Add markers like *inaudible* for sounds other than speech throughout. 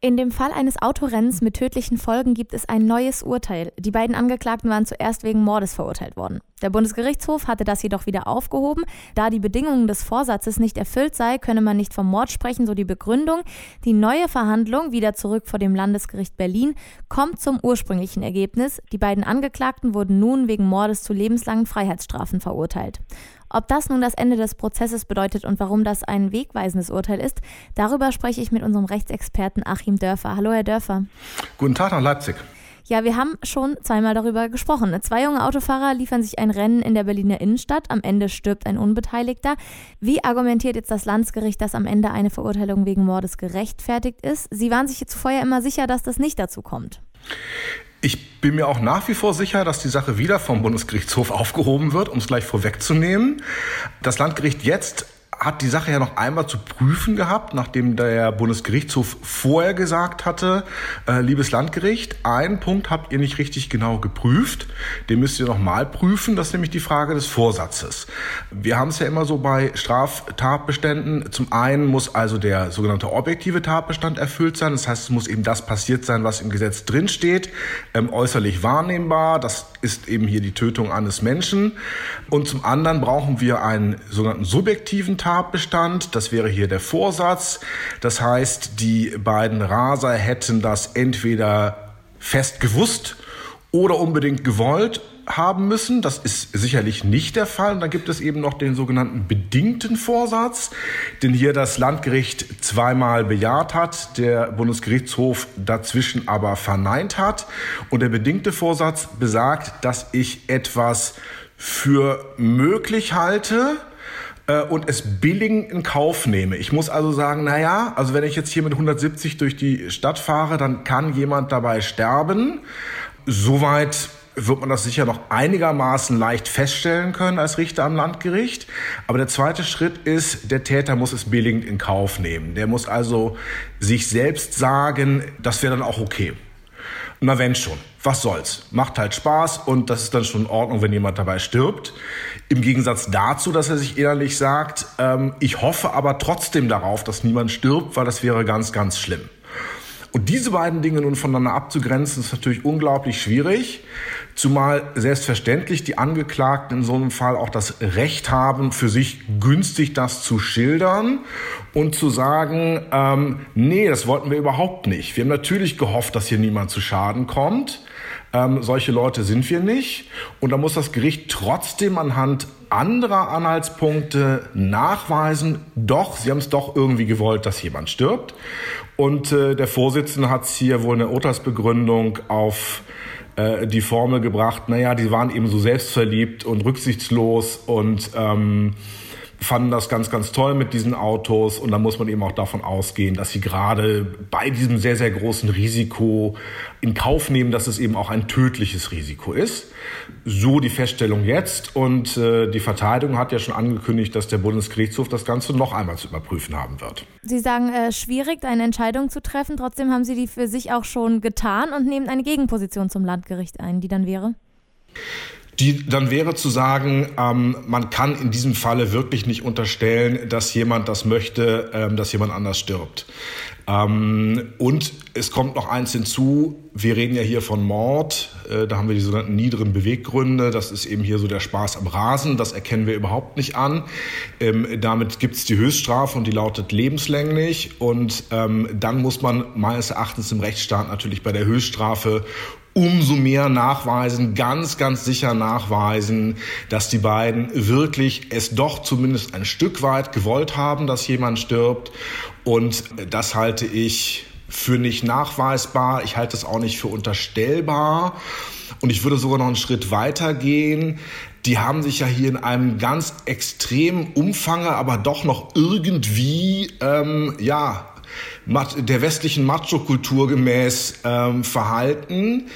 In dem Fall eines Autorennens mit tödlichen Folgen gibt es ein neues Urteil. Die beiden Angeklagten waren zuerst wegen Mordes verurteilt worden. Der Bundesgerichtshof hatte das jedoch wieder aufgehoben. Da die Bedingungen des Vorsatzes nicht erfüllt sei, könne man nicht vom Mord sprechen, so die Begründung. Die neue Verhandlung, wieder zurück vor dem Landesgericht Berlin, kommt zum ursprünglichen Ergebnis. Die beiden Angeklagten wurden nun wegen Mordes zu lebenslangen Freiheitsstrafen verurteilt. Ob das nun das Ende des Prozesses bedeutet und warum das ein wegweisendes Urteil ist, darüber spreche ich mit unserem Rechtsexperten Achim Dörfer. Hallo, Herr Dörfer. Guten Tag nach Leipzig. Ja, wir haben schon zweimal darüber gesprochen. Zwei junge Autofahrer liefern sich ein Rennen in der Berliner Innenstadt. Am Ende stirbt ein Unbeteiligter. Wie argumentiert jetzt das Landsgericht, dass am Ende eine Verurteilung wegen Mordes gerechtfertigt ist? Sie waren sich zuvor ja immer sicher, dass das nicht dazu kommt. Ich bin mir auch nach wie vor sicher, dass die Sache wieder vom Bundesgerichtshof aufgehoben wird, um es gleich vorwegzunehmen. Das Landgericht jetzt hat die Sache ja noch einmal zu prüfen gehabt, nachdem der Bundesgerichtshof vorher gesagt hatte, äh, liebes Landgericht, einen Punkt habt ihr nicht richtig genau geprüft, den müsst ihr nochmal prüfen, das ist nämlich die Frage des Vorsatzes. Wir haben es ja immer so bei Straftatbeständen, zum einen muss also der sogenannte objektive Tatbestand erfüllt sein, das heißt, es muss eben das passiert sein, was im Gesetz drinsteht, ähm, äußerlich wahrnehmbar, das ist eben hier die Tötung eines Menschen. Und zum anderen brauchen wir einen sogenannten subjektiven Tatbestand, Tatbestand. Das wäre hier der Vorsatz. Das heißt, die beiden Raser hätten das entweder fest gewusst oder unbedingt gewollt haben müssen. Das ist sicherlich nicht der Fall. Und dann gibt es eben noch den sogenannten bedingten Vorsatz, den hier das Landgericht zweimal bejaht hat, der Bundesgerichtshof dazwischen aber verneint hat. Und der bedingte Vorsatz besagt, dass ich etwas für möglich halte, äh, und es billig in Kauf nehme. Ich muss also sagen, na ja, also wenn ich jetzt hier mit 170 durch die Stadt fahre, dann kann jemand dabei sterben. Soweit wird man das sicher noch einigermaßen leicht feststellen können als Richter am Landgericht. Aber der zweite Schritt ist, der Täter muss es billigend in Kauf nehmen. Der muss also sich selbst sagen, das wäre dann auch okay. Na wenn schon, was soll's? Macht halt Spaß und das ist dann schon in Ordnung, wenn jemand dabei stirbt. Im Gegensatz dazu, dass er sich innerlich sagt, ähm, ich hoffe aber trotzdem darauf, dass niemand stirbt, weil das wäre ganz, ganz schlimm. Und diese beiden Dinge nun voneinander abzugrenzen, ist natürlich unglaublich schwierig, zumal selbstverständlich die Angeklagten in so einem Fall auch das Recht haben, für sich günstig das zu schildern und zu sagen, ähm, nee, das wollten wir überhaupt nicht. Wir haben natürlich gehofft, dass hier niemand zu Schaden kommt. Ähm, solche Leute sind wir nicht. Und da muss das Gericht trotzdem anhand anderer Anhaltspunkte nachweisen, doch, sie haben es doch irgendwie gewollt, dass jemand stirbt. Und äh, der Vorsitzende hat hier wohl eine Urteilsbegründung auf äh, die Formel gebracht, naja, die waren eben so selbstverliebt und rücksichtslos und ähm, fanden das ganz, ganz toll mit diesen Autos und da muss man eben auch davon ausgehen, dass sie gerade bei diesem sehr, sehr großen Risiko in Kauf nehmen, dass es eben auch ein tödliches Risiko ist. So die Feststellung jetzt und äh, die Verteidigung hat ja schon angekündigt, dass der Bundesgerichtshof das Ganze noch einmal zu überprüfen haben wird. Sie sagen, äh, schwierig, eine Entscheidung zu treffen, trotzdem haben Sie die für sich auch schon getan und nehmen eine Gegenposition zum Landgericht ein, die dann wäre? Die dann wäre zu sagen, ähm, man kann in diesem Falle wirklich nicht unterstellen, dass jemand das möchte, ähm, dass jemand anders stirbt. Ähm, und es kommt noch eins hinzu, wir reden ja hier von Mord, äh, da haben wir die sogenannten niederen Beweggründe, das ist eben hier so der Spaß am Rasen, das erkennen wir überhaupt nicht an. Ähm, damit gibt es die Höchststrafe und die lautet lebenslänglich. Und ähm, dann muss man meines Erachtens im Rechtsstaat natürlich bei der Höchststrafe umso mehr nachweisen, ganz, ganz sicher nachweisen, dass die beiden wirklich es doch zumindest ein Stück weit gewollt haben, dass jemand stirbt. Und das halte ich für nicht nachweisbar. Ich halte es auch nicht für unterstellbar. Und ich würde sogar noch einen Schritt weiter gehen. Die haben sich ja hier in einem ganz extremen Umfang, aber doch noch irgendwie, ähm, ja, der westlichen Macho-Kultur gemäß ähm, verhalten.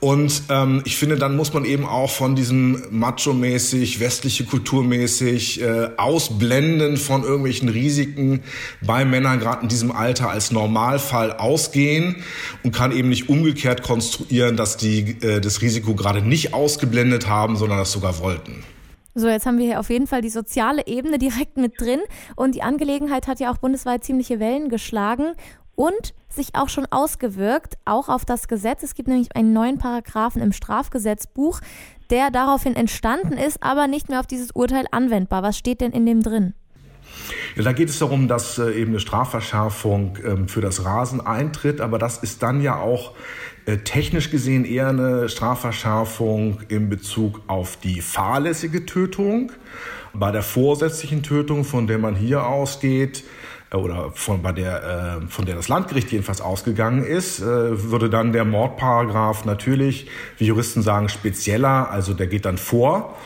Und ähm, ich finde, dann muss man eben auch von diesem Macho-mäßig, westliche Kulturmäßig äh, Ausblenden von irgendwelchen Risiken bei Männern gerade in diesem Alter als Normalfall ausgehen und kann eben nicht umgekehrt konstruieren, dass die äh, das Risiko gerade nicht ausgeblendet haben, sondern das sogar wollten. So, jetzt haben wir hier auf jeden Fall die soziale Ebene direkt mit drin und die Angelegenheit hat ja auch bundesweit ziemliche Wellen geschlagen und sich auch schon ausgewirkt, auch auf das Gesetz. Es gibt nämlich einen neuen Paragraphen im Strafgesetzbuch, der daraufhin entstanden ist, aber nicht mehr auf dieses Urteil anwendbar. Was steht denn in dem drin? Ja, da geht es darum, dass äh, eben eine Strafverschärfung ähm, für das Rasen eintritt, aber das ist dann ja auch äh, technisch gesehen eher eine Strafverschärfung in Bezug auf die fahrlässige Tötung. Bei der vorsätzlichen Tötung, von der man hier ausgeht, äh, oder von, bei der, von der das Landgericht jedenfalls ausgegangen ist, würde dann der Mordparagraph natürlich, wie Juristen sagen, spezieller, also der geht dann vor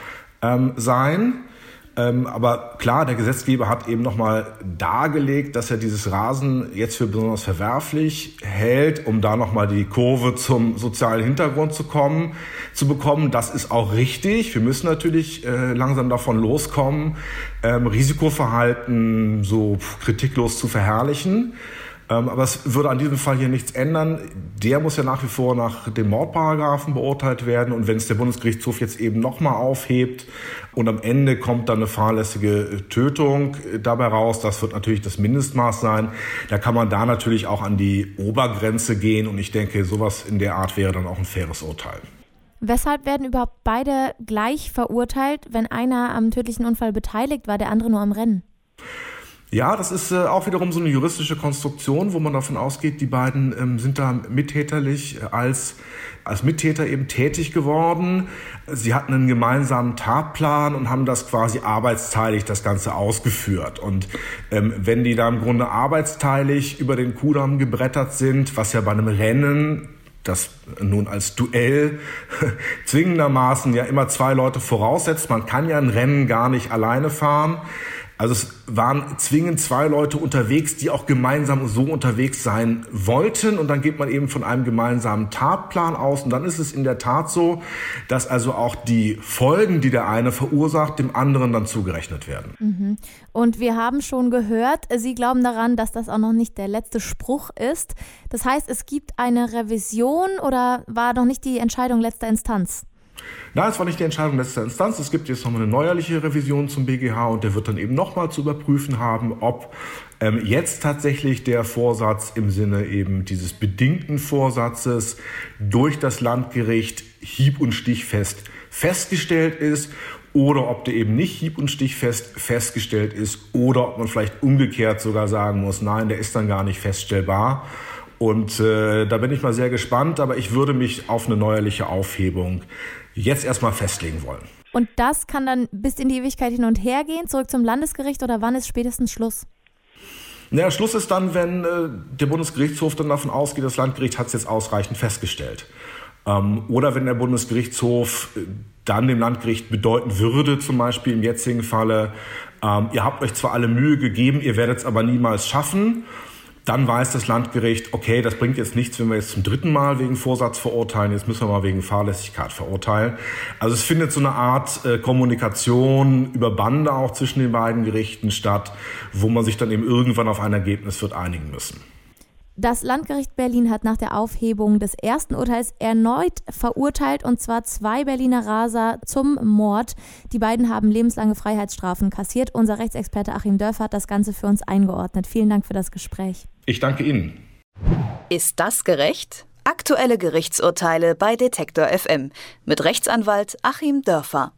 ähm, sein. Ähm, aber klar, der Gesetzgeber hat eben nochmal dargelegt, dass er dieses Rasen jetzt für besonders verwerflich hält, um da nochmal die Kurve zum sozialen Hintergrund zu kommen, zu bekommen. Das ist auch richtig. Wir müssen natürlich äh, langsam davon loskommen, ähm, Risikoverhalten so kritiklos zu verherrlichen. Ähm, aber es würde an diesem Fall hier nichts ändern. Der muss ja nach wie vor nach dem Mordparagraphen beurteilt werden. Und wenn es der Bundesgerichtshof jetzt eben nochmal aufhebt und am Ende kommt dann eine fahrlässige Tötung dabei raus, das wird natürlich das Mindestmaß sein. Da kann man da natürlich auch an die Obergrenze gehen. Und ich denke, sowas in der Art wäre dann auch ein faires Urteil. Weshalb werden überhaupt beide gleich verurteilt, wenn einer am tödlichen Unfall beteiligt war, der andere nur am Rennen? Ja, das ist äh, auch wiederum so eine juristische Konstruktion, wo man davon ausgeht, die beiden ähm, sind da mittäterlich äh, als, als Mittäter eben tätig geworden. Sie hatten einen gemeinsamen Tatplan und haben das quasi arbeitsteilig das Ganze ausgeführt. Und ähm, wenn die da im Grunde arbeitsteilig über den Kudamm gebrettert sind, was ja bei einem Rennen das nun als Duell *laughs* zwingendermaßen ja immer zwei Leute voraussetzt. Man kann ja ein Rennen gar nicht alleine fahren. Also es waren zwingend zwei Leute unterwegs, die auch gemeinsam so unterwegs sein wollten. Und dann geht man eben von einem gemeinsamen Tatplan aus. Und dann ist es in der Tat so, dass also auch die Folgen, die der eine verursacht, dem anderen dann zugerechnet werden. Mhm. Und wir haben schon gehört, Sie glauben daran, dass das auch noch nicht der letzte Spruch ist. Das heißt, es gibt eine Revision oder war noch nicht die Entscheidung letzter Instanz? Na, es war nicht die Entscheidung letzter Instanz. Es gibt jetzt nochmal eine neuerliche Revision zum BGH und der wird dann eben nochmal zu überprüfen haben, ob ähm, jetzt tatsächlich der Vorsatz im Sinne eben dieses bedingten Vorsatzes durch das Landgericht hieb- und stichfest festgestellt ist oder ob der eben nicht hieb- und stichfest festgestellt ist oder ob man vielleicht umgekehrt sogar sagen muss, nein, der ist dann gar nicht feststellbar. Und äh, da bin ich mal sehr gespannt, aber ich würde mich auf eine neuerliche Aufhebung jetzt erstmal festlegen wollen. Und das kann dann bis in die Ewigkeit hin und her gehen, zurück zum Landesgericht oder wann ist spätestens Schluss? Naja, Schluss ist dann, wenn äh, der Bundesgerichtshof dann davon ausgeht, das Landgericht hat es jetzt ausreichend festgestellt. Ähm, oder wenn der Bundesgerichtshof äh, dann dem Landgericht bedeuten würde, zum Beispiel im jetzigen Falle, ähm, ihr habt euch zwar alle Mühe gegeben, ihr werdet es aber niemals schaffen. Dann weiß das Landgericht, okay, das bringt jetzt nichts, wenn wir jetzt zum dritten Mal wegen Vorsatz verurteilen, jetzt müssen wir mal wegen Fahrlässigkeit verurteilen. Also es findet so eine Art äh, Kommunikation über Bande auch zwischen den beiden Gerichten statt, wo man sich dann eben irgendwann auf ein Ergebnis wird einigen müssen. Das Landgericht Berlin hat nach der Aufhebung des ersten Urteils erneut verurteilt, und zwar zwei Berliner Raser zum Mord. Die beiden haben lebenslange Freiheitsstrafen kassiert. Unser Rechtsexperte Achim Dörfer hat das Ganze für uns eingeordnet. Vielen Dank für das Gespräch. Ich danke Ihnen. Ist das gerecht? Aktuelle Gerichtsurteile bei Detektor FM mit Rechtsanwalt Achim Dörfer.